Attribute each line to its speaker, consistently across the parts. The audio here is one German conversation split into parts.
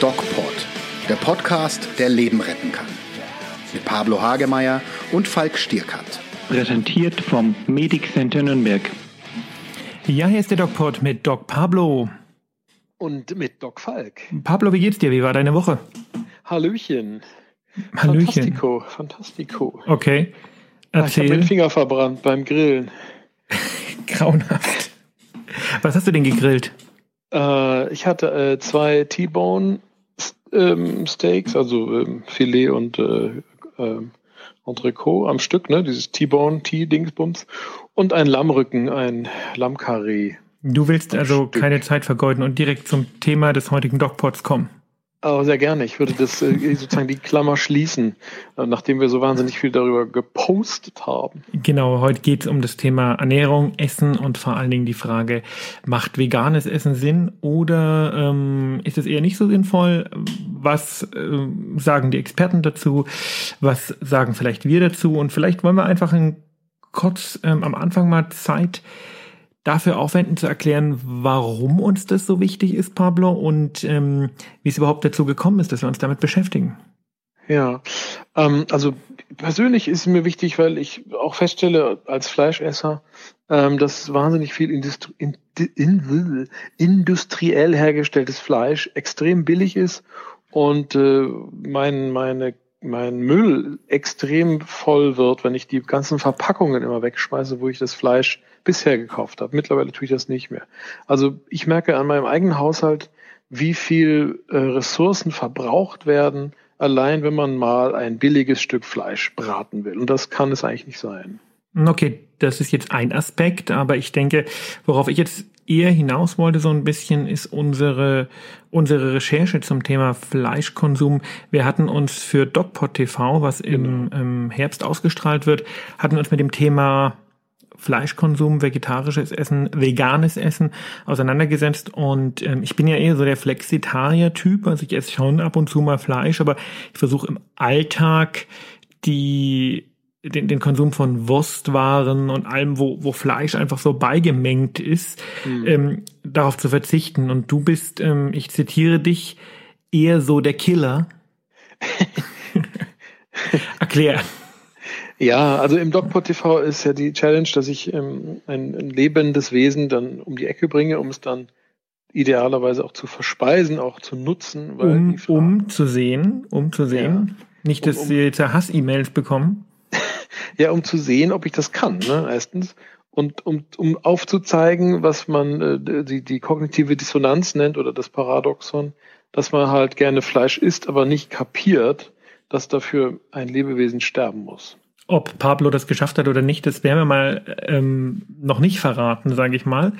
Speaker 1: DocPod, der Podcast, der Leben retten kann. Mit Pablo Hagemeier und Falk Stierkat.
Speaker 2: Präsentiert vom Medic Center Nürnberg.
Speaker 3: Ja, hier ist der DocPod mit Doc Pablo.
Speaker 4: Und mit Doc Falk.
Speaker 3: Pablo, wie geht's dir? Wie war deine Woche?
Speaker 4: Hallöchen.
Speaker 3: Hallöchen.
Speaker 4: Fantastico, fantastico.
Speaker 3: Okay.
Speaker 4: Ah, ich habe
Speaker 3: Erzähl.
Speaker 4: meinen Finger verbrannt beim Grillen.
Speaker 3: Grauenhaft. Was hast du denn gegrillt?
Speaker 4: Äh, ich hatte äh, zwei T-Bone ähm, Steaks, also ähm, Filet und äh, ähm, Entrecot am Stück, ne? Dieses T-Bone, T-Dingsbums. Und ein Lammrücken, ein Lammkarree.
Speaker 3: Du willst also
Speaker 4: Stück.
Speaker 3: keine Zeit vergeuden und direkt zum Thema des heutigen DocPods kommen.
Speaker 4: Aber sehr gerne. Ich würde das äh, sozusagen die Klammer schließen, äh, nachdem wir so wahnsinnig viel darüber gepostet haben.
Speaker 3: Genau, heute geht es um das Thema Ernährung, Essen und vor allen Dingen die Frage, macht veganes Essen Sinn oder ähm, ist es eher nicht so sinnvoll? Was ähm, sagen die Experten dazu? Was sagen vielleicht wir dazu? Und vielleicht wollen wir einfach ein, kurz ähm, am Anfang mal Zeit dafür aufwenden zu erklären, warum uns das so wichtig ist, Pablo, und ähm, wie es überhaupt dazu gekommen ist, dass wir uns damit beschäftigen.
Speaker 4: Ja, ähm, also persönlich ist mir wichtig, weil ich auch feststelle als Fleischesser, ähm, dass wahnsinnig viel Industri in, in, industriell hergestelltes Fleisch extrem billig ist und äh, mein, meine, mein Müll extrem voll wird, wenn ich die ganzen Verpackungen immer wegschmeiße, wo ich das Fleisch bisher gekauft habe. Mittlerweile tue ich das nicht mehr. Also ich merke an meinem eigenen Haushalt, wie viel äh, Ressourcen verbraucht werden, allein wenn man mal ein billiges Stück Fleisch braten will. Und das kann es eigentlich nicht sein.
Speaker 3: Okay, das ist jetzt ein Aspekt, aber ich denke, worauf ich jetzt eher hinaus wollte, so ein bisschen, ist unsere, unsere Recherche zum Thema Fleischkonsum. Wir hatten uns für DocPod TV, was im, im Herbst ausgestrahlt wird, hatten uns mit dem Thema Fleischkonsum, vegetarisches Essen, veganes Essen auseinandergesetzt. Und ähm, ich bin ja eher so der Flexitarier-Typ, also ich esse schon ab und zu mal Fleisch, aber ich versuche im Alltag die den, den Konsum von Wurstwaren und allem, wo, wo Fleisch einfach so beigemengt ist,
Speaker 4: Mhm.
Speaker 3: ähm, darauf zu verzichten. Und du bist, ähm, ich zitiere dich, eher so der Killer. Erklär.
Speaker 4: Ja, also im DocPod TV ist ja die Challenge, dass ich ähm, ein, ein lebendes Wesen dann um die Ecke bringe, um es dann idealerweise auch zu verspeisen, auch zu nutzen. Weil
Speaker 3: Um,
Speaker 4: die Frage-
Speaker 3: um zu sehen, um zu sehen. Nicht, dass
Speaker 4: Um- um-
Speaker 3: wir jetzt Hass-E-Mails bekommen.
Speaker 4: Ja, um zu sehen, ob ich das kann, ne, erstens. Und um, um aufzuzeigen, was man äh, die, die kognitive Dissonanz nennt oder das Paradoxon, dass man halt gerne Fleisch isst, aber nicht kapiert, dass dafür ein Lebewesen sterben muss.
Speaker 3: Ob Pablo das geschafft hat oder nicht, das werden wir mal ähm, noch nicht verraten, sage ich mal.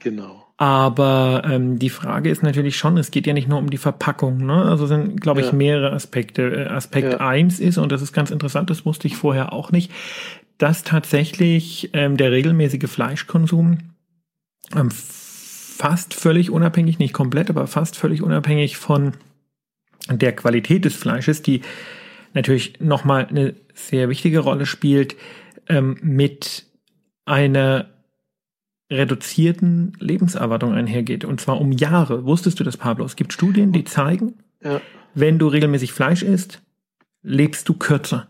Speaker 4: Genau.
Speaker 3: Aber ähm, die Frage ist natürlich schon, es geht ja nicht nur um die Verpackung, ne? Also sind, glaube ich,
Speaker 4: Ja.
Speaker 3: mehrere Aspekte. Äh, Aspekt
Speaker 4: Ja.
Speaker 3: eins ist, und das ist ganz interessant, das wusste ich vorher auch nicht, dass tatsächlich ähm, der regelmäßige Fleischkonsum ähm, fast völlig unabhängig, nicht komplett, aber fast völlig unabhängig von der Qualität des Fleisches, die natürlich nochmal eine sehr wichtige Rolle spielt, ähm, mit einer reduzierten Lebenserwartung einhergeht. Und zwar um Jahre. Wusstest du das, Pablo? Es gibt Studien, die zeigen,
Speaker 4: Ja.
Speaker 3: wenn du regelmäßig Fleisch isst, lebst du kürzer.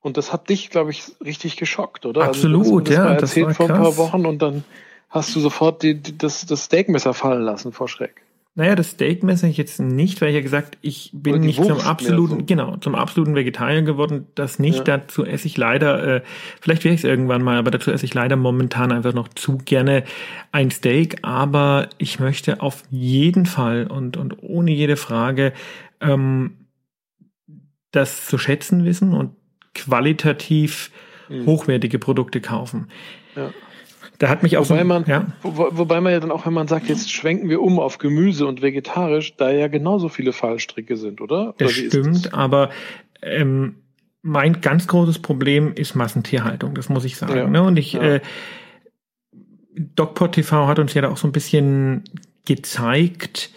Speaker 4: Und das hat dich, glaube ich, richtig geschockt, oder?
Speaker 3: Absolut,
Speaker 4: also, du hast mir
Speaker 3: ja,
Speaker 4: mal
Speaker 3: das
Speaker 4: erzählt
Speaker 3: war
Speaker 4: vor ein paar
Speaker 3: krass.
Speaker 4: Wochen und dann hast du sofort die, die, das, das Steakmesser fallen lassen vor Schreck.
Speaker 3: Naja, das Steakmesser ich jetzt nicht, weil ich ja gesagt, ich bin nicht zum
Speaker 4: Wurst mehr
Speaker 3: absoluten,
Speaker 4: so.
Speaker 3: genau, zum absoluten Vegetarier geworden. Das nicht.
Speaker 4: Ja.
Speaker 3: Dazu esse ich leider, äh, vielleicht wäre ich es irgendwann mal, aber dazu esse ich leider momentan einfach noch zu gerne ein Steak. Aber ich möchte auf jeden Fall und, und ohne jede Frage ähm, das zu schätzen wissen und qualitativ
Speaker 4: Mhm.
Speaker 3: hochwertige Produkte kaufen.
Speaker 4: Ja.
Speaker 3: Da hat mich auch
Speaker 4: Wobei
Speaker 3: so,
Speaker 4: man,
Speaker 3: ja,
Speaker 4: wo, wobei man ja dann auch, wenn man sagt, jetzt schwenken wir um auf Gemüse und vegetarisch, da ja genauso viele Fallstricke sind, oder?
Speaker 3: Das
Speaker 4: oder ist
Speaker 3: stimmt, aber ähm, mein ganz großes Problem ist Massentierhaltung, das muss ich sagen.
Speaker 4: Ja,
Speaker 3: Ne? Und ich,
Speaker 4: ja.
Speaker 3: äh, DocPod TV hat uns ja da auch so ein bisschen gezeigt,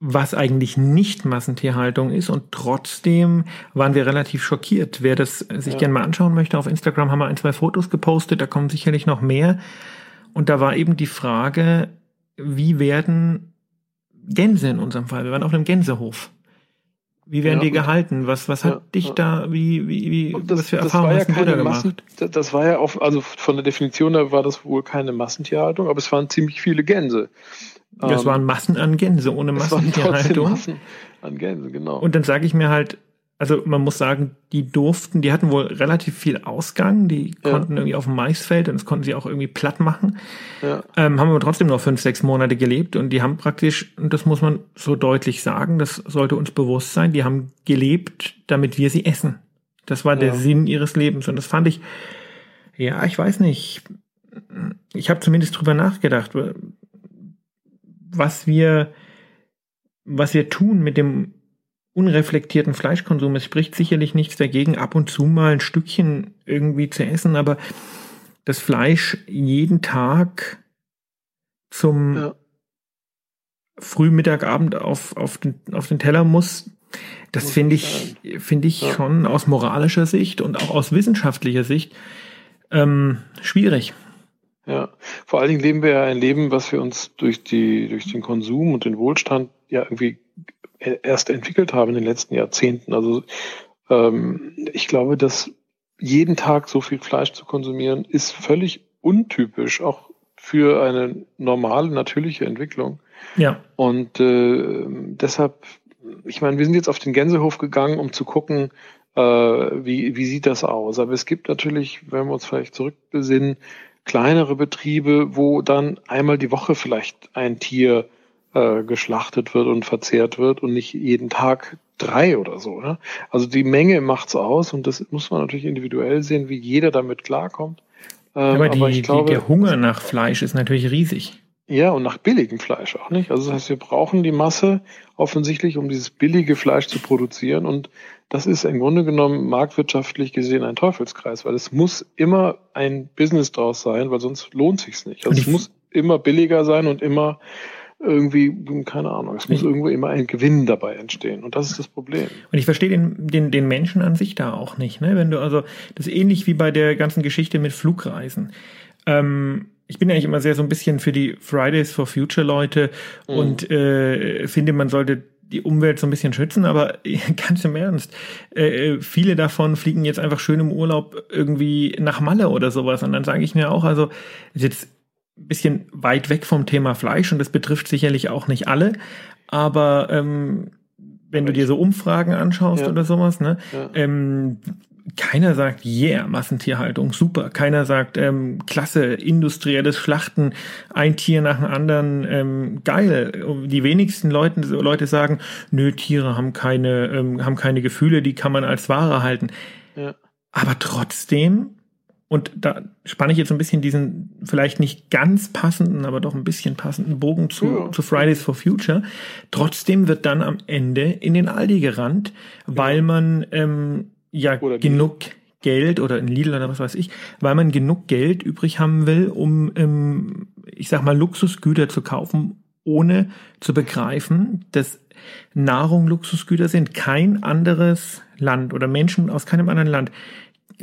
Speaker 3: was eigentlich nicht Massentierhaltung ist und trotzdem waren wir relativ schockiert. Wer das sich ja. gerne mal anschauen möchte, auf Instagram haben wir ein, zwei Fotos gepostet, da kommen sicherlich noch mehr. Und da war eben die Frage, wie werden Gänse in unserem Fall, wir waren auf einem Gänsehof. Wie werden ja, die gehalten? Was, was hat ja, dich ja. da, wie, wie, wie,
Speaker 4: das, was für Erfahrungen hast du da gemacht? Massen, das war ja auch, also von der Definition her war das wohl keine Massentierhaltung, aber es waren ziemlich viele Gänse.
Speaker 3: Ja, es ähm, waren Massen an Gänse ohne Massentierhaltung. Massen
Speaker 4: an Gänse, genau.
Speaker 3: Und dann sage ich mir halt, also man muss sagen, die durften, die hatten wohl relativ viel Ausgang, die ja. konnten irgendwie auf dem Maisfeld und das konnten sie auch irgendwie platt machen. Ja. Ähm, haben aber trotzdem noch fünf, sechs Monate gelebt und die haben praktisch, und das muss man so deutlich sagen, das sollte uns bewusst sein, die haben gelebt, damit wir sie essen. Das war ja. der Sinn ihres Lebens und das fand ich, ja, ich weiß nicht, ich habe zumindest drüber nachgedacht, was wir, was wir tun mit dem unreflektierten Fleischkonsum. Es spricht sicherlich nichts dagegen, ab und zu mal ein Stückchen irgendwie zu essen, aber das Fleisch jeden Tag zum ja. Früh, Mittag, Abend auf, auf, den, auf den Teller muss, das finde ich, finde ich ja. schon aus moralischer Sicht und auch aus wissenschaftlicher Sicht ähm, schwierig.
Speaker 4: Ja, vor allen Dingen leben wir ja ein Leben, was wir uns durch die, durch den Konsum und den Wohlstand ja irgendwie erst entwickelt haben in den letzten Jahrzehnten. Also ähm, ich glaube, dass jeden Tag so viel Fleisch zu konsumieren, ist völlig untypisch, auch für eine normale, natürliche Entwicklung.
Speaker 3: Ja.
Speaker 4: Und äh, deshalb, ich meine, wir sind jetzt auf den Gänsehof gegangen, um zu gucken, äh, wie, wie sieht das aus. Aber es gibt natürlich, wenn wir uns vielleicht zurückbesinnen, kleinere Betriebe, wo dann einmal die Woche vielleicht ein Tier äh, geschlachtet wird und verzehrt wird und nicht jeden Tag drei oder so. Ne? Also die Menge macht's aus und das muss man natürlich individuell sehen, wie jeder damit klarkommt.
Speaker 3: Ähm, aber, die, aber ich glaube, die, der Hunger nach Fleisch ist natürlich riesig.
Speaker 4: Ja, und nach billigem Fleisch auch nicht. Also das heißt, wir brauchen die Masse offensichtlich, um dieses billige Fleisch zu produzieren. Und das ist im Grunde genommen marktwirtschaftlich gesehen ein Teufelskreis, weil es muss immer ein Business draus sein, weil sonst lohnt sich's nicht. Also es muss immer billiger sein und immer irgendwie, keine Ahnung, es muss irgendwo immer ein Gewinn dabei entstehen. Und das ist das Problem.
Speaker 3: Und ich verstehe den, den, den Menschen an sich da auch nicht. Ne? Wenn du also, das ist ähnlich wie bei der ganzen Geschichte mit Flugreisen. Ähm, ich bin eigentlich immer sehr so ein bisschen für die Fridays for Future Leute mhm. und äh, finde, man sollte die Umwelt so ein bisschen schützen, aber ganz im Ernst, äh, viele davon fliegen jetzt einfach schön im Urlaub irgendwie nach Malle oder sowas. Und dann sage ich mir auch, also jetzt bisschen weit weg vom Thema Fleisch und das betrifft sicherlich auch nicht alle, aber ähm, wenn du dir so Umfragen anschaust ja. oder sowas, ne, ja. ähm, keiner sagt, yeah, Massentierhaltung, super. Keiner sagt, ähm, klasse, industrielles Schlachten, ein Tier nach dem anderen, ähm, geil. Die wenigsten Leute, Leute sagen, nö, Tiere haben keine, ähm, haben keine Gefühle, die kann man als Ware halten. Ja. Aber trotzdem und da spanne ich jetzt ein bisschen diesen vielleicht nicht ganz passenden, aber doch ein bisschen passenden Bogen zu, ja. zu Fridays for Future. Trotzdem wird dann am Ende in den Aldi gerannt, weil ja. man ähm, ja oder genug Geld oder in Lidl oder was weiß ich, weil man genug Geld übrig haben will, um ähm, ich sag mal Luxusgüter zu kaufen, ohne zu begreifen, dass Nahrung Luxusgüter sind. Kein anderes Land oder Menschen aus keinem anderen Land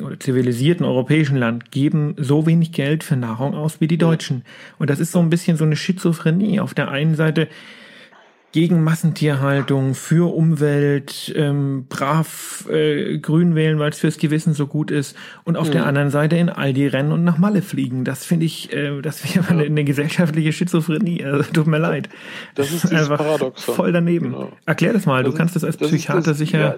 Speaker 3: oder zivilisierten europäischen Land geben so wenig Geld für Nahrung aus wie die Deutschen. Und das ist so ein bisschen so eine Schizophrenie. Auf der einen Seite gegen Massentierhaltung, für Umwelt, ähm, brav äh, grün wählen, weil es fürs Gewissen so gut ist. Und auf mhm. der anderen Seite in Aldi rennen und nach Malle fliegen. Das finde ich, äh, das wäre eine, eine gesellschaftliche Schizophrenie. Also, tut mir leid.
Speaker 4: Das ist einfach Paradoxon.
Speaker 3: voll daneben. Genau. Erklär das mal. Das du kannst das als Psychiater das, sicher. Ja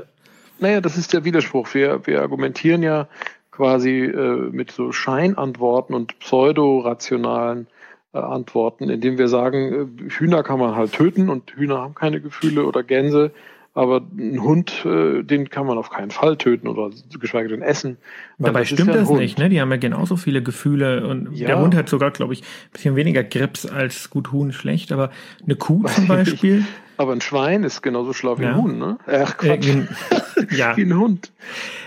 Speaker 4: naja, das ist der Widerspruch. Wir, wir argumentieren ja quasi äh, mit so Scheinantworten und pseudorationalen äh, Antworten, indem wir sagen, äh, Hühner kann man halt töten und Hühner haben keine Gefühle oder Gänse, aber ein Hund, äh, den kann man auf keinen Fall töten oder geschweige denn essen.
Speaker 3: Dabei das stimmt ja das Hund. nicht, ne? Die haben ja genauso viele Gefühle und ja. der Hund hat sogar, glaube ich, ein bisschen weniger Grips als gut Huhn schlecht, aber eine Kuh zum Beispiel.
Speaker 4: Aber ein Schwein ist genauso schlau wie ja. ein Hund, ne? Ach, Quatsch. Äh, ja. wie ein Hund.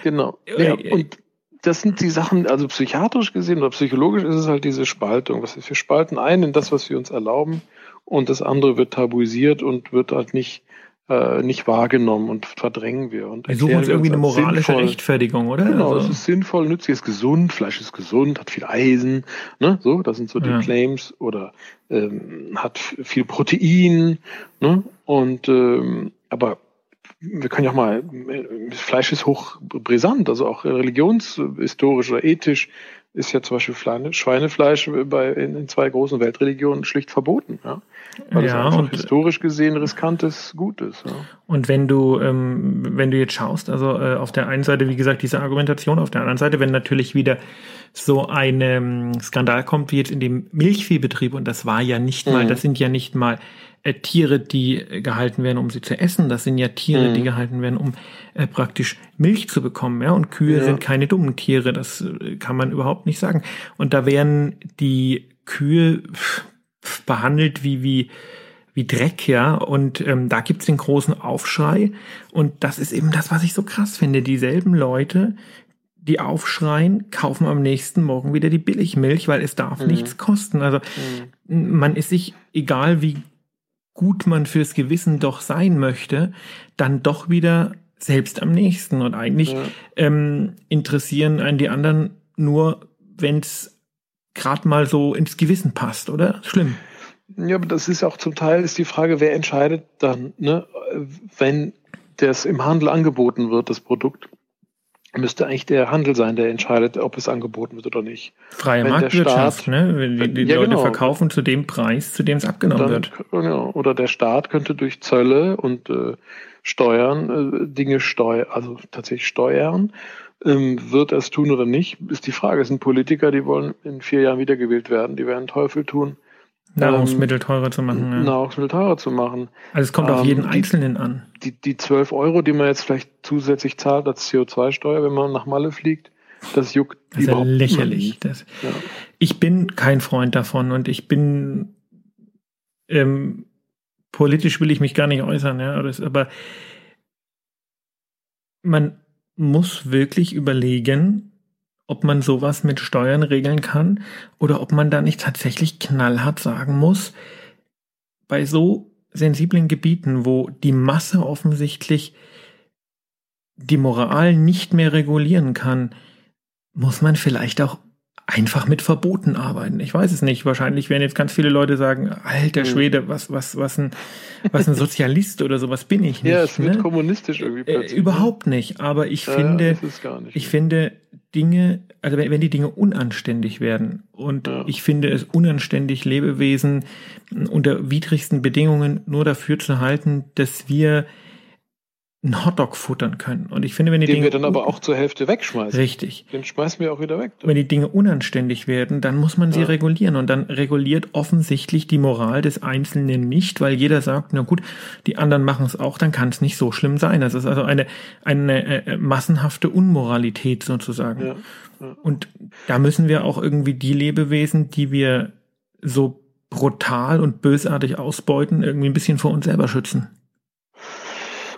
Speaker 4: Genau. Äh, ja, äh, und das sind die Sachen, also psychiatrisch gesehen oder psychologisch ist es halt diese Spaltung. Was wir spalten ein in das, was wir uns erlauben und das andere wird tabuisiert und wird halt nicht äh, nicht wahrgenommen und verdrängen wir. Und
Speaker 3: wir suchen uns irgendwie eine moralische sinnvoll. Rechtfertigung, oder?
Speaker 4: Genau, also. es ist sinnvoll, nützlich, ist gesund, Fleisch ist gesund, hat viel Eisen, ne? So, das sind so die ja. Claims oder ähm, hat viel Protein, ne? Und ähm, aber wir können ja auch mal, Fleisch ist hoch brisant, also auch religionshistorisch oder ethisch ist ja zum Beispiel Schweinefleisch bei, in, zwei großen Weltreligionen schlicht verboten. Ja? Weil ja, es und historisch gesehen riskantes Gut ist. Ja?
Speaker 3: Und wenn du, ähm, wenn du jetzt schaust, also äh, auf der einen Seite, wie gesagt, diese Argumentation, auf der anderen Seite, wenn natürlich wieder so ein ähm, Skandal kommt, wie jetzt in dem Milchviehbetrieb, und das war ja nicht mal, mhm. das sind ja nicht mal äh, Tiere, die gehalten werden, um sie zu essen. Das sind ja Tiere, mhm. die gehalten werden, um äh, praktisch Milch zu bekommen. Ja, und Kühe ja. sind keine dummen Tiere. Das äh, kann man überhaupt nicht sagen. Und da werden die Kühe behandelt wie wie wie Dreck, ja. Und ähm, da gibt's den großen Aufschrei. Und das ist eben das, was ich so krass finde. Dieselben Leute, die aufschreien, kaufen am nächsten Morgen wieder die Billigmilch, weil es darf mhm. nichts kosten. Also mhm. man ist sich, egal wie gut man fürs Gewissen doch sein möchte, dann doch wieder selbst am nächsten. Und eigentlich ja. ähm, interessieren einen die anderen nur, wenn es gerade mal so ins Gewissen passt, oder? Schlimm.
Speaker 4: Ja, aber das ist auch zum Teil ist die Frage, wer entscheidet dann, ne, wenn das im Handel angeboten wird, das Produkt müsste eigentlich der Handel sein, der entscheidet, ob es angeboten wird oder nicht.
Speaker 3: Freie wenn Marktwirtschaft, Staat, ne? Wenn die, die ja, Leute genau. verkaufen zu dem Preis, zu dem es abgenommen dann, wird.
Speaker 4: Genau. Oder der Staat könnte durch Zölle und äh, Steuern äh, Dinge steuern, also tatsächlich steuern. Ähm, wird er es tun oder nicht, ist die Frage. Es sind Politiker, die wollen in vier Jahren wiedergewählt werden, die werden Teufel tun.
Speaker 3: Nahrungsmittel teurer zu machen.
Speaker 4: Ja. Nahrungsmittel teurer zu machen.
Speaker 3: Also es kommt ähm, auf jeden Einzelnen an.
Speaker 4: Die, die 12 Euro, die man jetzt vielleicht zusätzlich zahlt als CO2-Steuer, wenn man nach Malle fliegt, das juckt
Speaker 3: das ist ja lächerlich. Das, ja. Ich bin kein Freund davon und ich bin ähm, politisch will ich mich gar nicht äußern, ja, aber man muss wirklich überlegen, ob man sowas mit Steuern regeln kann oder ob man da nicht tatsächlich knallhart sagen muss, bei so sensiblen Gebieten, wo die Masse offensichtlich die Moral nicht mehr regulieren kann, muss man vielleicht auch einfach mit Verboten arbeiten. Ich weiß es nicht. Wahrscheinlich werden jetzt ganz viele Leute sagen, alter hm. Schwede, was, was, was ein, was ein Sozialist oder sowas bin ich nicht.
Speaker 4: Ja, es wird ne? kommunistisch irgendwie
Speaker 3: äh, plötzlich. Äh, überhaupt nicht. Aber ich äh, finde, ich finde Dinge, also wenn, wenn die Dinge unanständig werden und ja. ich finde es unanständig, Lebewesen unter widrigsten Bedingungen nur dafür zu halten, dass wir einen Hotdog futtern können. Und ich finde, wenn die
Speaker 4: Den
Speaker 3: Dinge
Speaker 4: wir dann aber auch zur Hälfte wegschmeißen.
Speaker 3: Richtig.
Speaker 4: Den schmeißen wir auch wieder weg.
Speaker 3: Dann. Wenn die Dinge unanständig werden, dann muss man sie ja. regulieren. Und dann reguliert offensichtlich die Moral des Einzelnen nicht, weil jeder sagt, na gut, die anderen machen es auch, dann kann es nicht so schlimm sein. Das ist also eine, eine äh, massenhafte Unmoralität sozusagen. Ja. Ja. Und da müssen wir auch irgendwie die Lebewesen, die wir so brutal und bösartig ausbeuten, irgendwie ein bisschen vor uns selber schützen.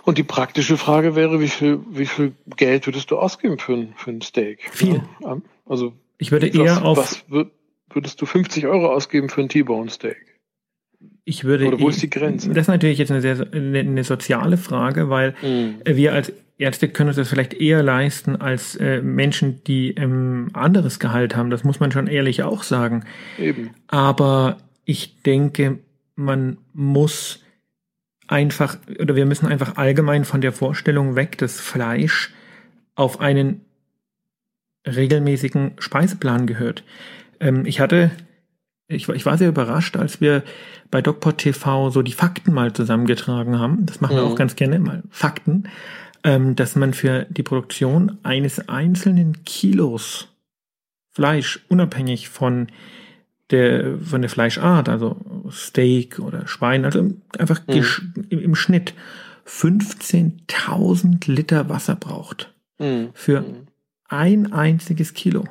Speaker 4: Und die praktische Frage wäre, wie viel, wie viel Geld würdest du ausgeben für ein, für ein Steak?
Speaker 3: Viel.
Speaker 4: Ja, also,
Speaker 3: ich würde eher
Speaker 4: was,
Speaker 3: auf.
Speaker 4: Was würdest du 50 Euro ausgeben für ein T-Bone Steak?
Speaker 3: Ich würde.
Speaker 4: Oder wo ist die Grenze?
Speaker 3: Das ist natürlich jetzt eine sehr, eine, eine soziale Frage, weil mhm. wir als Ärzte können uns das vielleicht eher leisten als äh, Menschen, die ähm, anderes Gehalt haben. Das muss man schon ehrlich auch sagen.
Speaker 4: Eben.
Speaker 3: Aber ich denke, man muss einfach, oder wir müssen einfach allgemein von der Vorstellung weg, dass Fleisch auf einen regelmäßigen Speiseplan gehört. Ähm, ich hatte, ich, ich war sehr überrascht, als wir bei DocPod TV so die Fakten mal zusammengetragen haben. Das machen wir auch ganz gerne mal. Fakten, ähm, dass man für die Produktion eines einzelnen Kilos Fleisch unabhängig von der, von der Fleischart, also Steak oder Schwein, also einfach mhm. im, Schnitt 15.000 Liter Wasser braucht. Mhm. Für mhm. ein einziges Kilo.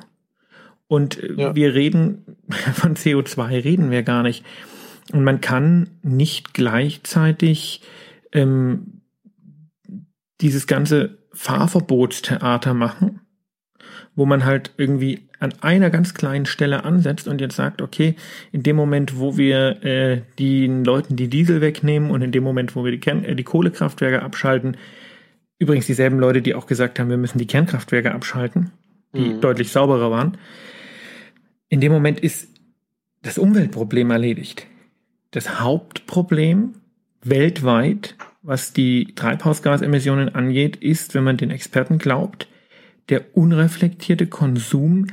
Speaker 3: Und äh, ja. wir reden, von CO2 reden wir gar nicht. Und man kann nicht gleichzeitig ähm, dieses ganze Fahrverbotstheater machen wo man halt irgendwie an einer ganz kleinen Stelle ansetzt und jetzt sagt, okay, in dem Moment, wo wir äh, den Leuten die Diesel wegnehmen und in dem Moment, wo wir die, Kern äh, die Kohlekraftwerke abschalten, übrigens dieselben Leute, die auch gesagt haben, wir müssen die Kernkraftwerke abschalten, die mhm. deutlich sauberer waren, in dem Moment ist das Umweltproblem erledigt. Das Hauptproblem weltweit, was die Treibhausgasemissionen angeht, ist, wenn man den Experten glaubt, der unreflektierte Konsum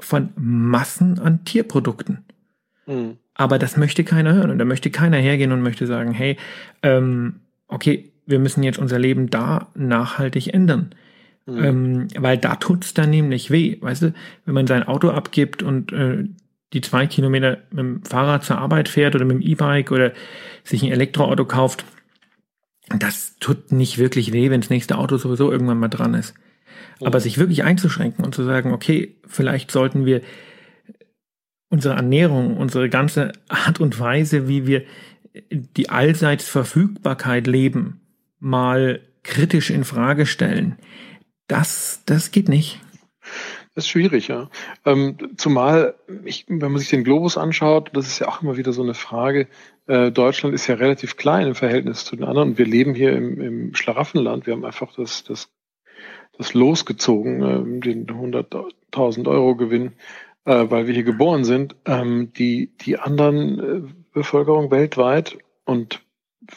Speaker 3: von Massen an Tierprodukten. Mhm. Aber das möchte keiner hören und da möchte keiner hergehen und möchte sagen, hey, ähm, okay, wir müssen jetzt unser Leben da nachhaltig ändern. Mhm. Ähm, weil da tut's dann nämlich weh, weißt du, wenn man sein Auto abgibt und äh, die zwei Kilometer mit dem Fahrrad zur Arbeit fährt oder mit dem E-Bike oder sich ein Elektroauto kauft, das tut nicht wirklich weh, wenn das nächste Auto sowieso irgendwann mal dran ist. Aber sich wirklich einzuschränken und zu sagen, okay, vielleicht sollten wir unsere Ernährung, unsere ganze Art und Weise, wie wir die allseits Verfügbarkeit leben, mal kritisch in Frage stellen. Das, das geht nicht.
Speaker 4: Das ist schwierig, ja. Ähm, zumal, ich, wenn man sich den Globus anschaut, das ist ja auch immer wieder so eine Frage, äh, Deutschland ist ja relativ klein im Verhältnis zu den anderen. Wir leben hier im, im Schlaraffenland. Wir haben einfach das, das das losgezogen, äh, den 100.000 Euro Gewinn, äh, weil wir hier geboren sind. Ähm, die, die anderen äh, Bevölkerung weltweit und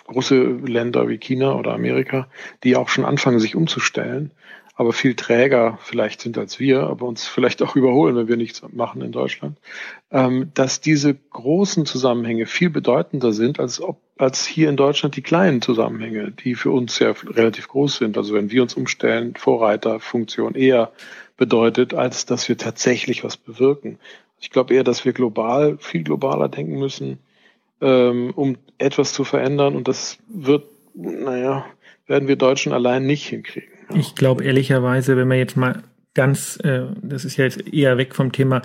Speaker 4: große Länder wie China oder Amerika, die auch schon anfangen, sich umzustellen, aber viel träger vielleicht sind als wir, aber uns vielleicht auch überholen, wenn wir nichts machen in Deutschland, ähm, dass diese großen Zusammenhänge viel bedeutender sind, als ob als hier in Deutschland die kleinen Zusammenhänge, die für uns ja relativ groß sind. Also wenn wir uns umstellen, Vorreiterfunktion eher bedeutet, als dass wir tatsächlich was bewirken. Ich glaube eher, dass wir global, viel globaler denken müssen, ähm, um etwas zu verändern. Und das wird, naja, werden wir Deutschen allein nicht hinkriegen.
Speaker 3: Ich glaube ehrlicherweise, wenn man jetzt mal ganz, äh, das ist ja jetzt eher weg vom Thema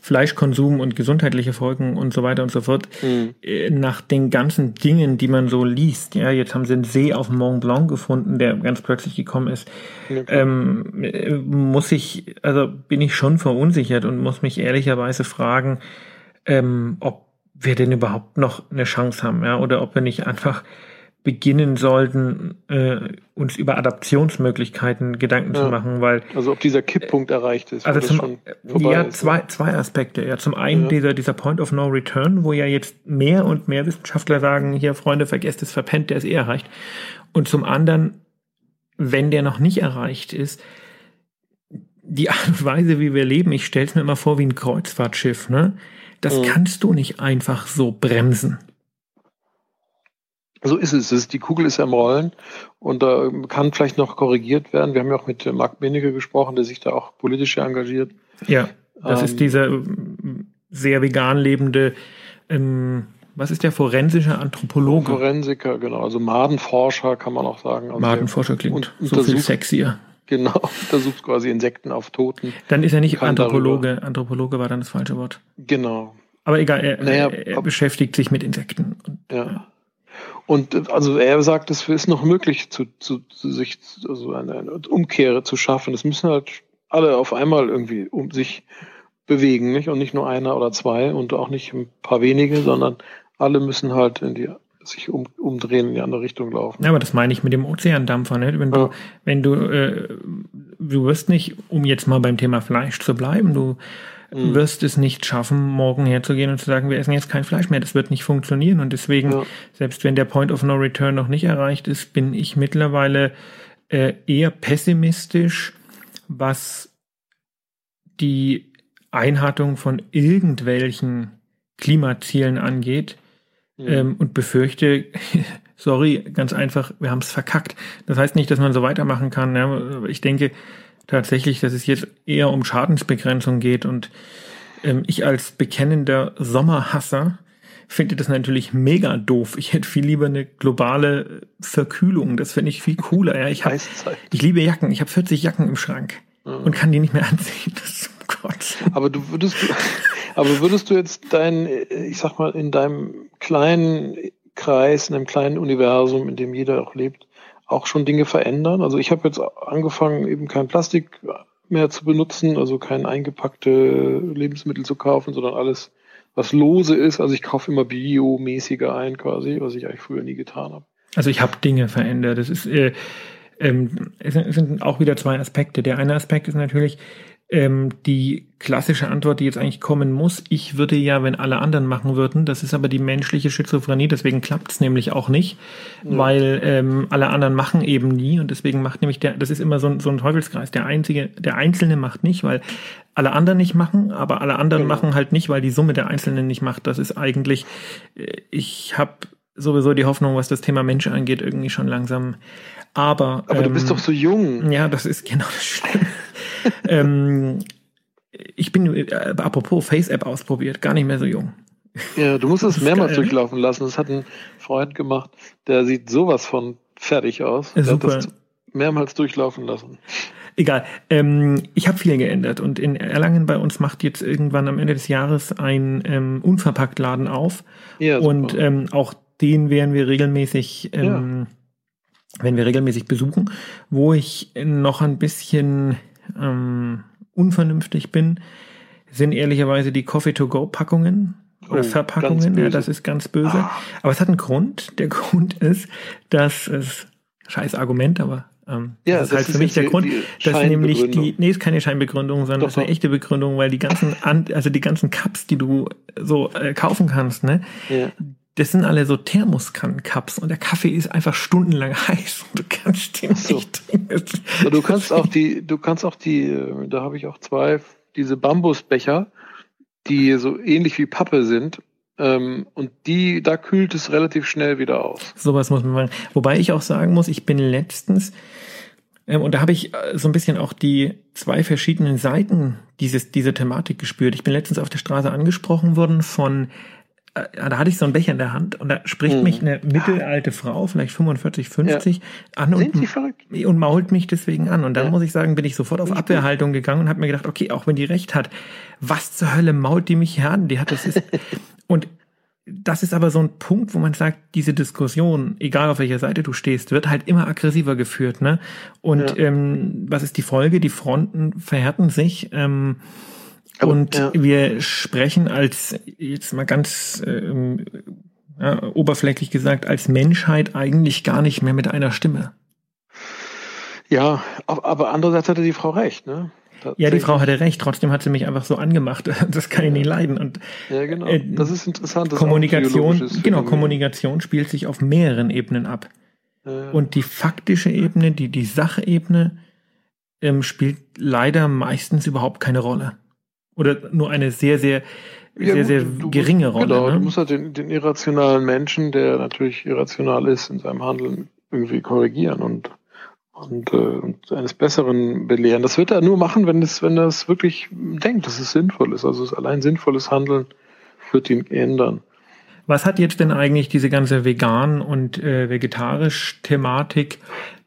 Speaker 3: Fleischkonsum und gesundheitliche Folgen und so weiter und so fort, mhm. äh, nach den ganzen Dingen, die man so liest. Ja, jetzt haben sie einen See auf Mont Blanc gefunden, der ganz plötzlich gekommen ist. Okay. Ähm, äh, muss ich, also bin ich schon verunsichert und muss mich ehrlicherweise fragen, ähm, ob wir denn überhaupt noch eine Chance haben, ja, oder ob wir nicht einfach beginnen sollten, äh, uns über Adaptionsmöglichkeiten Gedanken ja. zu machen, weil
Speaker 4: also ob dieser Kipppunkt erreicht ist.
Speaker 3: Also zum, ja ist, zwei zwei Aspekte. Ja, zum einen ja. dieser dieser Point of No Return, wo ja jetzt mehr und mehr Wissenschaftler sagen, hier Freunde, vergesst es, verpennt, der ist eh erreicht. Und zum anderen, wenn der noch nicht erreicht ist, die Art und Weise, wie wir leben, ich stelle es mir immer vor wie ein Kreuzfahrtschiff, ne? Das mhm. kannst du nicht einfach so bremsen.
Speaker 4: So ist es. Ist, die Kugel ist ja im Rollen und da kann vielleicht noch korrigiert werden. Wir haben ja auch mit Marc Benecke gesprochen, der sich da auch politisch engagiert.
Speaker 3: Ja, das ähm, ist dieser äh, sehr vegan lebende, ähm, was ist der forensische Anthropologe?
Speaker 4: Forensiker, genau. Also Madenforscher kann man auch sagen. Also
Speaker 3: Madenforscher klingt so viel sexier.
Speaker 4: Genau, untersucht quasi Insekten auf Toten.
Speaker 3: Dann ist er nicht Anthropologe. Darüber. Anthropologe war dann das falsche Wort.
Speaker 4: Genau.
Speaker 3: Aber egal, er, naja, er beschäftigt sich mit Insekten.
Speaker 4: Und, ja. Und also er sagt, es ist noch möglich, zu, zu, zu sich also eine, eine Umkehre zu schaffen. Es müssen halt alle auf einmal irgendwie um sich bewegen, nicht? Und nicht nur einer oder zwei und auch nicht ein paar wenige, sondern alle müssen halt in die sich um, umdrehen in die andere Richtung laufen.
Speaker 3: Ja, aber das meine ich mit dem Ozeandampfer, nicht? Wenn du, ja. wenn du, äh, du wirst nicht, um jetzt mal beim Thema Fleisch zu bleiben, du mhm. wirst es nicht schaffen, morgen herzugehen und zu sagen, wir essen jetzt kein Fleisch mehr. Das wird nicht funktionieren. Und deswegen, ja. selbst wenn der Point of No Return noch nicht erreicht ist, bin ich mittlerweile äh, eher pessimistisch, was die Einhaltung von irgendwelchen Klimazielen angeht. Mhm. Ähm, und befürchte, sorry, ganz einfach, wir haben es verkackt. Das heißt nicht, dass man so weitermachen kann. Ja. Ich denke, tatsächlich, dass es jetzt eher um Schadensbegrenzung geht und ähm, ich als bekennender Sommerhasser finde das natürlich mega doof. Ich hätte viel lieber eine globale Verkühlung. Das finde ich viel cooler. Ja, ich, hab, ich liebe Jacken. Ich habe 40 Jacken im Schrank mhm. und kann die nicht mehr anziehen. Das ist, oh Gott.
Speaker 4: Aber du würdest, aber würdest du jetzt dein, ich sag mal, in deinem kleinen Kreis, in einem kleinen Universum, in dem jeder auch lebt, auch schon Dinge verändern? Also ich habe jetzt angefangen, eben kein Plastik mehr zu benutzen, also kein eingepackte Lebensmittel zu kaufen, sondern alles, was lose ist. Also ich kaufe immer biomäßiger ein quasi, was ich eigentlich früher nie getan habe.
Speaker 3: Also ich habe Dinge verändert. Das ist äh, ähm, es sind auch wieder zwei Aspekte. Der eine Aspekt ist natürlich, ähm, die klassische Antwort, die jetzt eigentlich kommen muss, ich würde ja, wenn alle anderen machen würden, das ist aber die menschliche Schizophrenie, deswegen klappt es nämlich auch nicht, ja. weil ähm, alle anderen machen eben nie und deswegen macht nämlich der, das ist immer so ein, so ein Teufelskreis, der einzige, der Einzelne macht nicht, weil alle anderen nicht machen, aber alle anderen genau. machen halt nicht, weil die Summe der Einzelnen nicht macht. Das ist eigentlich, äh, ich habe sowieso die Hoffnung, was das Thema Mensch angeht, irgendwie schon langsam. Aber,
Speaker 4: aber ähm, du bist ähm, doch so jung.
Speaker 3: Ja, das ist genau das Schlimme. ähm, ich bin, äh, apropos Face-App ausprobiert, gar nicht mehr so jung.
Speaker 4: Ja, du musst es mehrmals geil. durchlaufen lassen. Das hat ein Freund gemacht, der sieht sowas von fertig aus. Der
Speaker 3: Super.
Speaker 4: hat das mehrmals durchlaufen lassen.
Speaker 3: Egal. Ähm, ich habe viel geändert und in Erlangen bei uns macht jetzt irgendwann am Ende des Jahres ein ähm, Unverpacktladen auf. Ja, super. und ähm, auch den werden wir regelmäßig ähm, ja. werden wir regelmäßig besuchen, wo ich noch ein bisschen ähm, unvernünftig bin, sind ehrlicherweise die Coffee-to-Go-Packungen oder oh, Verpackungen. Ja, das ist ganz böse. Ah. Aber es hat einen Grund. Der Grund ist, dass es scheiß Argument, aber ähm, ja, das ist das halt für mich der Grund, dass nämlich die, nee, ist keine Scheinbegründung, sondern doch, das ist eine echte Begründung, weil die ganzen, also die ganzen Cups, die du so äh, kaufen kannst, ne, ja das sind alle so Thermoskannen-Cups und der Kaffee ist einfach stundenlang heiß und du kannst den so. nicht trinken.
Speaker 4: Du kannst auch die, du kannst auch die, da habe ich auch zwei, diese Bambusbecher, die so ähnlich wie Pappe sind. Ähm, und die, da kühlt es relativ schnell wieder aus.
Speaker 3: Sowas muss man machen. Wobei ich auch sagen muss, ich bin letztens, ähm, und da habe ich äh, so ein bisschen auch die zwei verschiedenen Seiten dieses, dieser Thematik gespürt. Ich bin letztens auf der Straße angesprochen worden von äh, da hatte ich so einen Becher in der Hand und da spricht mhm. mich eine mittelalte Frau, vielleicht 45, 50, ja. an und, und, mault mich deswegen an. Und dann ja. muss ich sagen, bin ich sofort auf Abwehrhaltung gegangen und habe mir gedacht, okay, auch wenn die recht hat, was zur Hölle mault die mich hier an? Die hat das ist und das ist aber so ein Punkt, wo man sagt, diese Diskussion, egal auf welcher Seite du stehst, wird halt immer aggressiver geführt, ne? Und ja. ähm, was ist die Folge? Die Fronten verhärten sich. Ähm, aber, und ja. wir sprechen als, jetzt mal ganz ähm, ja, oberflächlich gesagt, als Menschheit eigentlich gar nicht mehr mit einer Stimme.
Speaker 4: Ja, aber andererseits hatte die Frau recht, ne?
Speaker 3: Ja, die Frau hatte recht, trotzdem hat sie mich einfach so angemacht. Das kann ich nicht leiden. Und,
Speaker 4: ja, genau. Äh, das ist interessant. Das
Speaker 3: Kommunikation, genau, Kommunikation spielt sich auf mehreren Ebenen ab. Ja. Und die faktische Ebene, die, die Sachebene, ähm, spielt leider meistens überhaupt keine Rolle. Oder nur eine sehr, sehr, ja, sehr, sehr du, geringe Rolle.
Speaker 4: Genau,
Speaker 3: ne?
Speaker 4: du musst halt den, den irrationalen Menschen, der natürlich irrational ist in seinem Handeln, irgendwie korrigieren und und, äh, und eines Besseren belehren. Das wird er nur machen, wenn es, wenn er es wirklich denkt, dass es sinnvoll ist. Also es allein sinnvolles Handeln wird ihn ändern.
Speaker 3: Was hat jetzt denn eigentlich diese ganze vegan und äh, vegetarisch Thematik,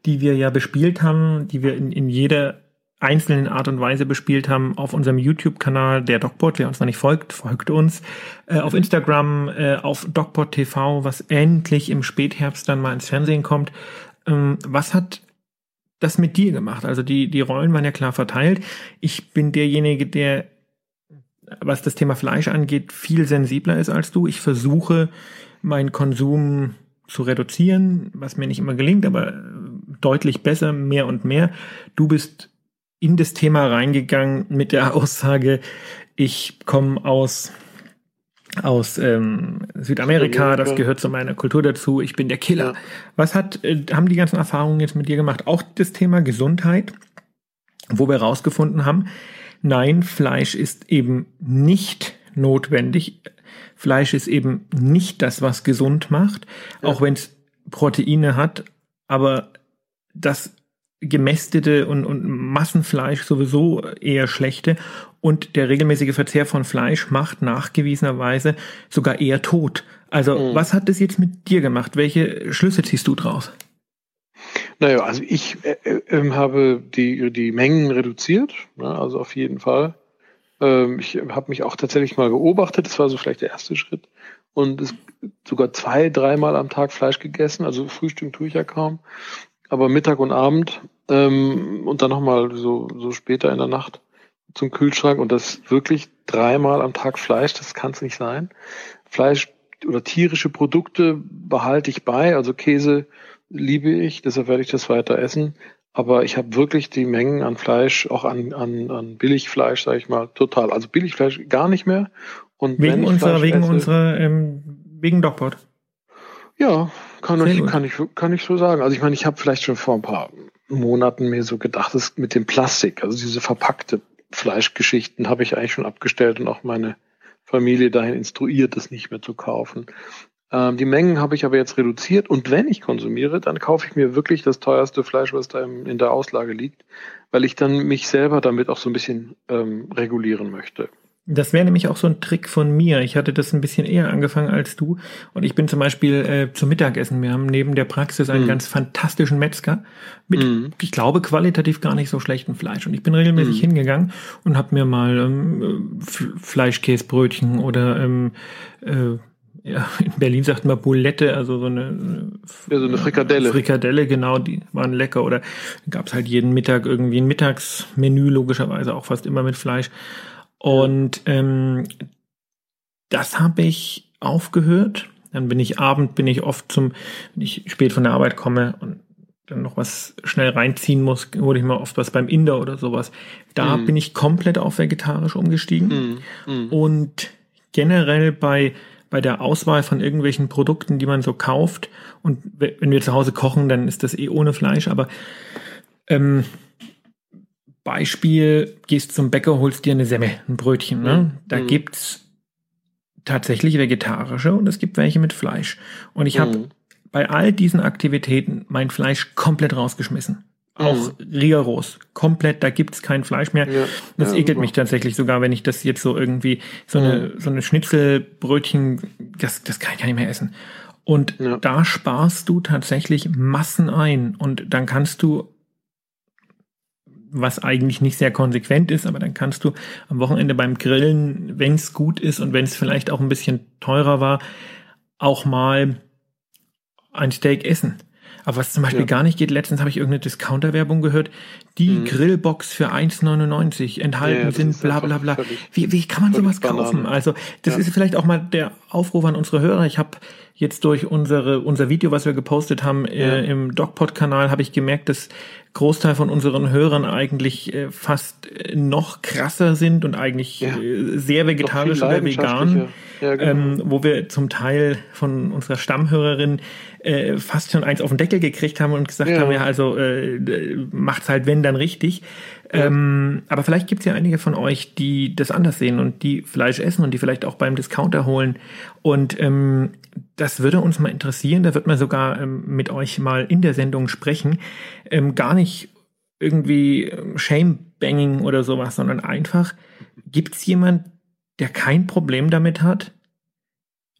Speaker 3: die wir ja bespielt haben, die wir in, in jeder einzelnen Art und Weise bespielt haben auf unserem YouTube-Kanal, der DocPod. Wer uns noch nicht folgt, folgt uns. Äh, auf Instagram, äh, auf DocPod TV, was endlich im Spätherbst dann mal ins Fernsehen kommt. Ähm, was hat das mit dir gemacht? Also die, die Rollen waren ja klar verteilt. Ich bin derjenige, der, was das Thema Fleisch angeht, viel sensibler ist als du. Ich versuche, meinen Konsum zu reduzieren, was mir nicht immer gelingt, aber deutlich besser, mehr und mehr. Du bist in das Thema reingegangen mit der Aussage, ich komme aus aus ähm, Südamerika, das gehört zu meiner Kultur dazu, ich bin der Killer. Was hat, äh, haben die ganzen Erfahrungen jetzt mit dir gemacht? Auch das Thema Gesundheit, wo wir rausgefunden haben, nein, Fleisch ist eben nicht notwendig. Fleisch ist eben nicht das, was gesund macht, ja. auch wenn es Proteine hat, aber das gemästete und, und Massenfleisch sowieso eher schlechte und der regelmäßige Verzehr von Fleisch macht nachgewiesenerweise sogar eher tot. Also mhm. was hat das jetzt mit dir gemacht? Welche Schlüsse ziehst du draus?
Speaker 4: Naja, also ich äh, äh, habe die, die Mengen reduziert, ne, also auf jeden Fall. Ähm, ich habe mich auch tatsächlich mal beobachtet, das war so vielleicht der erste Schritt. Und es, sogar zwei, dreimal am Tag Fleisch gegessen, also Frühstück tue ich ja kaum. Aber Mittag und Abend ähm, und dann nochmal so, so später in der Nacht zum Kühlschrank und das wirklich dreimal am Tag Fleisch, das kann es nicht sein. Fleisch oder tierische Produkte behalte ich bei, also Käse liebe ich, deshalb werde ich das weiter essen. Aber ich habe wirklich die Mengen an Fleisch, auch an, an, an Billigfleisch, sage ich mal, total. Also Billigfleisch gar nicht mehr.
Speaker 3: Und wegen unserer, wegen esse, unserer, ähm, wegen Dogpot.
Speaker 4: Ja, kann ich, kann ich, kann ich so sagen. Also ich meine, ich habe vielleicht schon vor ein paar Monaten mir so gedacht, das mit dem Plastik, also diese verpackte Fleischgeschichten habe ich eigentlich schon abgestellt und auch meine Familie dahin instruiert, das nicht mehr zu kaufen. Ähm, die Mengen habe ich aber jetzt reduziert und wenn ich konsumiere, dann kaufe ich mir wirklich das teuerste Fleisch, was da in der Auslage liegt, weil ich dann mich selber damit auch so ein bisschen ähm, regulieren möchte.
Speaker 3: Das wäre nämlich auch so ein Trick von mir. Ich hatte das ein bisschen eher angefangen als du. Und ich bin zum Beispiel äh, zum Mittagessen. Wir haben neben der Praxis einen mm. ganz fantastischen Metzger mit, mm. ich glaube, qualitativ gar nicht so schlechtem Fleisch. Und ich bin regelmäßig mm. hingegangen und habe mir mal ähm, Fleischkäsebrötchen oder ähm, äh, ja, in Berlin sagt man Boulette, also so eine,
Speaker 4: ja, so eine Frikadelle.
Speaker 3: Frikadelle, genau, die waren lecker. Oder gab es halt jeden Mittag irgendwie ein Mittagsmenü, logischerweise auch fast immer mit Fleisch. Und ähm, das habe ich aufgehört. Dann bin ich Abend, bin ich oft zum, wenn ich spät von der Arbeit komme und dann noch was schnell reinziehen muss, hole ich mal oft was beim Inder oder sowas. Da mm. bin ich komplett auf vegetarisch umgestiegen. Mm. Mm. Und generell bei, bei der Auswahl von irgendwelchen Produkten, die man so kauft, und wenn wir zu Hause kochen, dann ist das eh ohne Fleisch, aber ähm, Beispiel, gehst zum Bäcker, holst dir eine Semme, ein Brötchen. Ne? Mhm. Da mhm. gibt's tatsächlich vegetarische und es gibt welche mit Fleisch. Und ich habe mhm. bei all diesen Aktivitäten mein Fleisch komplett rausgeschmissen. Auch mhm. rigoros. Komplett, da gibt's kein Fleisch mehr. Ja, das ja, ekelt super. mich tatsächlich sogar, wenn ich das jetzt so irgendwie, so eine, mhm. so eine Schnitzelbrötchen, das, das kann ich gar nicht mehr essen. Und ja. da sparst du tatsächlich Massen ein. Und dann kannst du was eigentlich nicht sehr konsequent ist, aber dann kannst du am Wochenende beim Grillen, wenn es gut ist und wenn es vielleicht auch ein bisschen teurer war, auch mal ein Steak essen. Aber was zum Beispiel ja. gar nicht geht, letztens habe ich irgendeine Discounter-Werbung gehört, die mhm. Grillbox für 1,99 enthalten ja, sind, bla bla bla. Wie, wie kann man sowas kaufen? Also das ja. ist vielleicht auch mal der Aufruf an unsere Hörer. Ich habe jetzt durch unsere unser Video, was wir gepostet haben äh, im DocPod-Kanal, habe ich gemerkt, dass Großteil von unseren Hörern eigentlich äh, fast noch krasser sind und eigentlich äh, sehr vegetarisch oder vegan, ja, genau. ähm, wo wir zum Teil von unserer Stammhörerin äh, fast schon eins auf den Deckel gekriegt haben und gesagt ja. haben, ja, also äh, macht's halt wenn dann richtig. Ähm, aber vielleicht gibt's ja einige von euch, die das anders sehen und die Fleisch essen und die vielleicht auch beim Discounter holen. Und ähm, das würde uns mal interessieren. Da wird man sogar ähm, mit euch mal in der Sendung sprechen. Ähm, gar nicht irgendwie Shame-Banging oder sowas, sondern einfach, gibt's jemand, der kein Problem damit hat,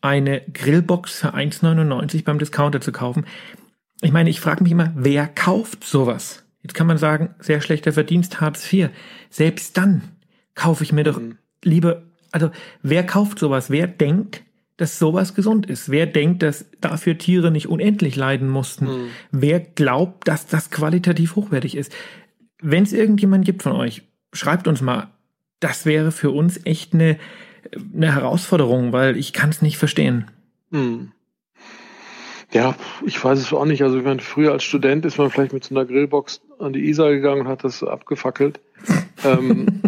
Speaker 3: eine Grillbox für 1,99 beim Discounter zu kaufen? Ich meine, ich frage mich immer, wer kauft sowas? Jetzt kann man sagen, sehr schlechter Verdienst, Hartz IV. Selbst dann kaufe ich mir doch mhm. lieber, also wer kauft sowas? Wer denkt, dass sowas gesund ist? Wer denkt, dass dafür Tiere nicht unendlich leiden mussten? Mhm. Wer glaubt, dass das qualitativ hochwertig ist? Wenn es irgendjemand gibt von euch, schreibt uns mal. Das wäre für uns echt eine, eine Herausforderung, weil ich kann es nicht verstehen. Mhm.
Speaker 4: Ja, ich weiß es auch nicht. Also, ich meine, früher als Student ist man vielleicht mit so einer Grillbox an die Isar gegangen und hat das abgefackelt. ähm,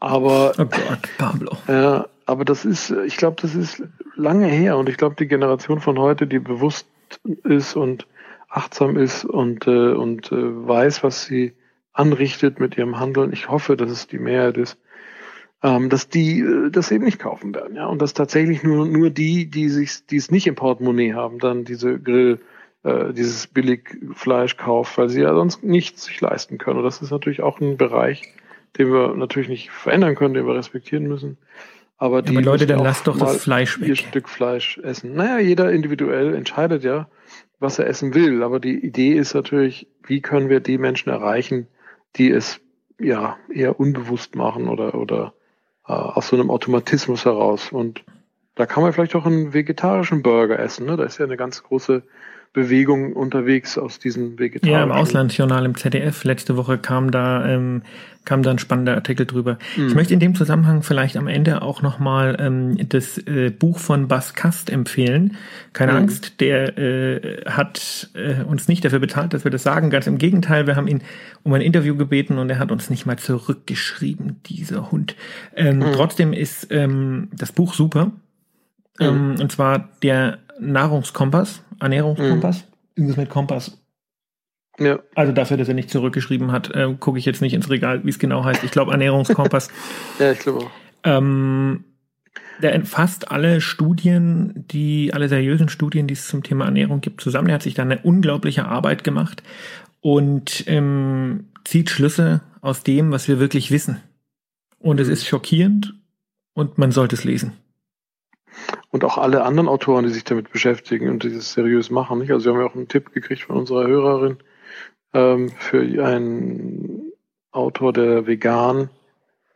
Speaker 4: aber.
Speaker 3: Oh Gott, Pablo.
Speaker 4: Ja, aber das ist, ich glaube, das ist lange her und ich glaube, die Generation von heute, die bewusst ist und achtsam ist und, äh, und äh, weiß, was sie anrichtet mit ihrem Handeln. Ich hoffe, dass es die Mehrheit ist, ähm, dass die äh, das eben nicht kaufen werden, ja, und dass tatsächlich nur nur die, die sich, die es nicht im Portemonnaie haben, dann diese Grill, äh, dieses Billigfleisch kauft, weil sie ja sonst nichts sich leisten können. Und das ist natürlich auch ein Bereich, den wir natürlich nicht verändern können, den wir respektieren müssen. Aber die
Speaker 3: Aber Leute, dann lasst doch das Fleisch
Speaker 4: weg. Ihr Stück Fleisch essen. Naja, jeder individuell entscheidet ja, was er essen will. Aber die Idee ist natürlich, wie können wir die Menschen erreichen, die es ja eher unbewusst machen oder oder äh, aus so einem Automatismus heraus. Und da kann man vielleicht auch einen vegetarischen Burger essen. Ne? Da ist ja eine ganz große Bewegung unterwegs aus diesem vegetarischen.
Speaker 3: Ja, im Auslandsjournal im ZDF. Letzte Woche kam da, ähm, kam da ein spannender Artikel drüber. Mhm. Ich möchte in dem Zusammenhang vielleicht am Ende auch nochmal ähm, das äh, Buch von Bas Kast empfehlen. Keine mhm. Angst, der äh, hat äh, uns nicht dafür bezahlt, dass wir das sagen. Ganz im Gegenteil, wir haben ihn um ein Interview gebeten und er hat uns nicht mal zurückgeschrieben, dieser Hund. Ähm, mhm. Trotzdem ist ähm, das Buch super. Ähm, und zwar der Nahrungskompass, Ernährungskompass, mhm. irgendwas mit Kompass. Ja. Also dafür, dass er nicht zurückgeschrieben hat, äh, gucke ich jetzt nicht ins Regal, wie es genau heißt. Ich glaube Ernährungskompass.
Speaker 4: ja, ich glaube auch.
Speaker 3: Ähm, der entfasst alle Studien, die, alle seriösen Studien, die es zum Thema Ernährung gibt, zusammen. Er hat sich da eine unglaubliche Arbeit gemacht und ähm, zieht Schlüsse aus dem, was wir wirklich wissen. Und es mhm. ist schockierend und man sollte es lesen
Speaker 4: und auch alle anderen Autoren, die sich damit beschäftigen und dieses seriös machen. Nicht? Also wir haben ja auch einen Tipp gekriegt von unserer Hörerin ähm, für einen Autor, der vegan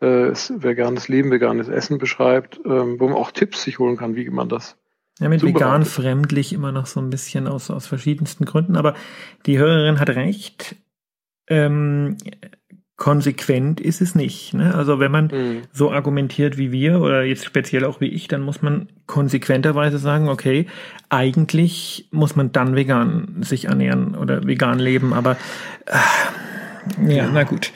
Speaker 4: äh, veganes Leben, veganes Essen beschreibt, ähm, wo man auch Tipps sich holen kann, wie man das
Speaker 3: ja, mit vegan fremdlich immer noch so ein bisschen aus, aus verschiedensten Gründen, aber die Hörerin hat recht. Ähm, konsequent ist es nicht. Ne? Also wenn man mhm. so argumentiert wie wir oder jetzt speziell auch wie ich, dann muss man konsequenterweise sagen, okay, eigentlich muss man dann vegan sich ernähren oder vegan leben, aber äh, ja, ja, na gut.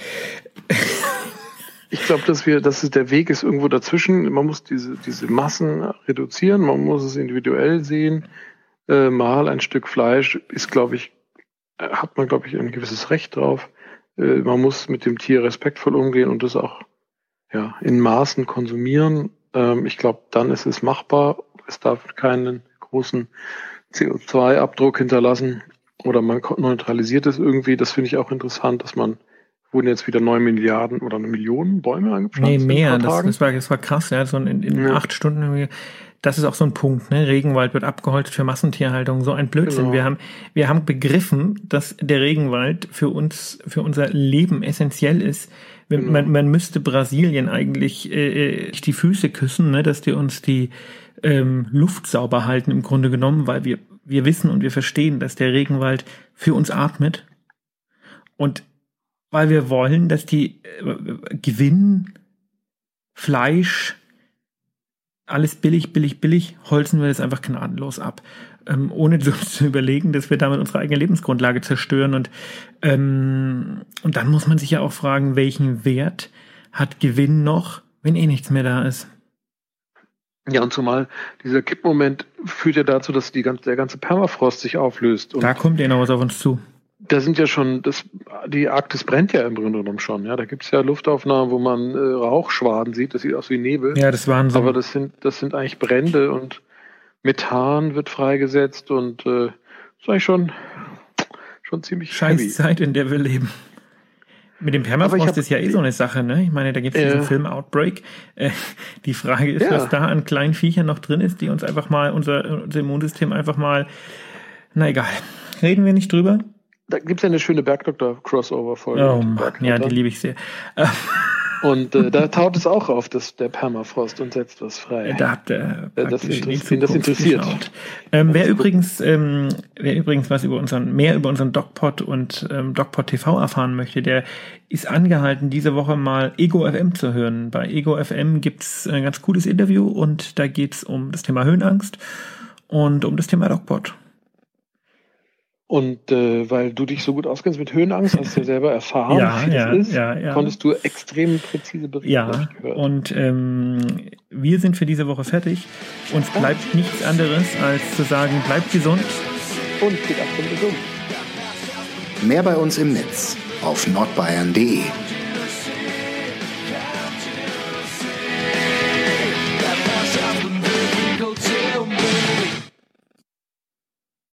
Speaker 4: Ich glaube, dass wir, dass es der Weg ist irgendwo dazwischen. Man muss diese, diese Massen reduzieren, man muss es individuell sehen. Äh, mal ein Stück Fleisch ist, glaube ich, hat man, glaube ich, ein gewisses Recht drauf. Äh, man muss mit dem Tier respektvoll umgehen und das auch ja, in Maßen konsumieren. Ähm, ich glaube, dann ist es machbar. Es darf keinen großen CO2-Abdruck hinterlassen oder man neutralisiert es irgendwie. Das finde ich auch interessant, dass man wurden jetzt wieder neun Milliarden oder eine Million Bäume angepflanzt.
Speaker 3: Nee, mehr. Das, das, war, das war krass. Ja, so in, in ja. acht Stunden das ist auch so ein Punkt, ne? Regenwald wird abgeholzt für Massentierhaltung, so ein Blödsinn. Genau. Wir haben, wir haben begriffen, dass der Regenwald für uns, für unser Leben essentiell ist. Genau. Man, man müsste Brasilien eigentlich äh, äh, die Füße küssen, ne? dass die uns die ähm, Luft sauber halten im Grunde genommen, weil wir, wir wissen und wir verstehen, dass der Regenwald für uns atmet. Und weil wir wollen, dass die äh, Gewinn, Fleisch, alles billig, billig, billig, holzen wir das einfach gnadenlos ab. Ähm, ohne zu überlegen, dass wir damit unsere eigene Lebensgrundlage zerstören. Und, ähm, und dann muss man sich ja auch fragen, welchen Wert hat Gewinn noch, wenn eh nichts mehr da ist.
Speaker 4: Ja, und zumal dieser Kippmoment führt ja dazu, dass die ganze, der ganze Permafrost sich auflöst.
Speaker 3: da kommt ja noch was auf uns zu
Speaker 4: da sind ja schon, das, die Arktis brennt ja im Grunde genommen schon. Ja, da gibt's ja Luftaufnahmen, wo man äh, Rauchschwaden sieht. Das sieht aus wie Nebel.
Speaker 3: Ja, das waren so.
Speaker 4: Aber das sind, das sind eigentlich Brände und Methan wird freigesetzt und äh, das ist eigentlich schon, schon ziemlich
Speaker 3: Scheiß Zeit, in der wir leben. Mit dem Permafrost ist ja eh so eine Sache, ne? Ich meine, da gibt es äh, diesen Film Outbreak. Äh, die Frage ist, ja. was da an kleinen Viechern noch drin ist, die uns einfach mal, unser, unser Immunsystem einfach mal, na egal. Reden wir nicht drüber
Speaker 4: da gibt es ja eine schöne Bergdoktor-Crossover-Folge.
Speaker 3: Oh Mann, ja, die liebe ich sehr.
Speaker 4: Und äh, da taut es auch auf, dass der Permafrost und setzt was frei.
Speaker 3: Da habt ihr
Speaker 4: äh, das, interessiert, das interessiert.
Speaker 3: Ähm, wer übrigens, ähm, wer übrigens was über unseren, mehr über unseren DocPod und ähm, DocPod TV erfahren möchte, der ist angehalten, diese Woche mal Ego FM zu hören. Bei Ego FM gibt's ein ganz cooles Interview und da geht's um das Thema Höhenangst und um das Thema DocPod.
Speaker 4: Und äh, weil du dich so gut auskennst mit Höhenangst, hast du ja selber erfahren,
Speaker 3: ja,
Speaker 4: wie
Speaker 3: ja,
Speaker 4: das ist,
Speaker 3: ja, ja.
Speaker 4: konntest du extrem präzise berichten.
Speaker 3: Ja, und ähm, wir sind für diese Woche fertig. Uns bleibt nichts anderes, als zu sagen, bleibt gesund.
Speaker 4: Und geht ab zum Gesund.
Speaker 1: Mehr bei uns im Netz auf nordbayern.de.